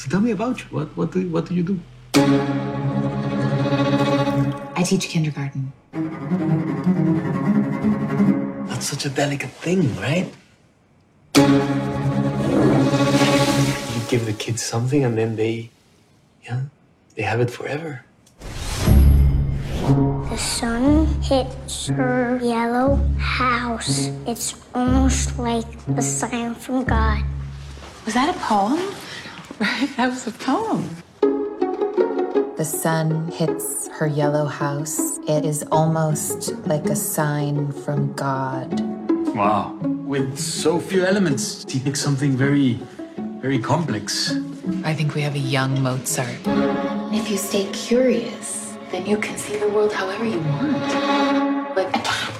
So tell me about you. What what do what do you do? I teach kindergarten. That's such a delicate thing, right? You give the kids something and then they, yeah, they have it forever. The sun hits her yellow house. It's almost like a sign from God. Was that a poem? Right? That was a poem. The sun hits her yellow house. It is almost like a sign from God. Wow. With so few elements, he makes something very, very complex. I think we have a young Mozart. If you stay curious, then you can see the world however you want. Like a cat.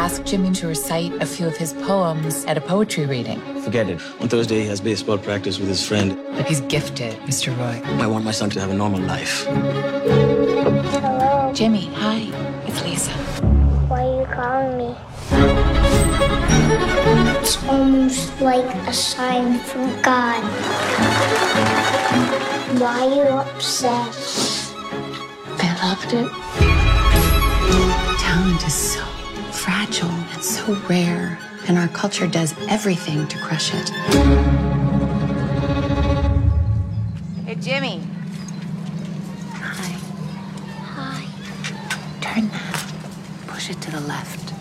Asked Jimmy to recite a few of his poems at a poetry reading. Forget it. On Thursday, he has baseball practice with his friend. But he's gifted, Mr. Roy. I want my son to have a normal life. Hello. Jimmy, hi. It's Lisa. Why are you calling me? It's almost like a sign from God. Why are you upset? I loved it. Talent is so fragile and so rare, and our culture does everything to crush it. Hey, Jimmy. Hi. Hi. Turn that. Push it to the left.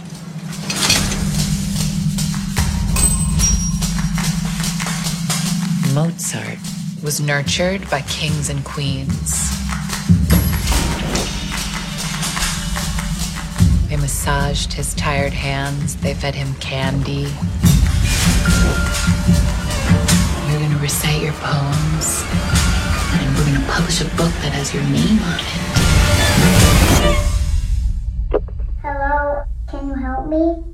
Mozart was nurtured by kings and queens. Massaged his tired hands, they fed him candy. You're gonna recite your poems, and we're gonna publish a book that has your name on it. Hello, can you help me?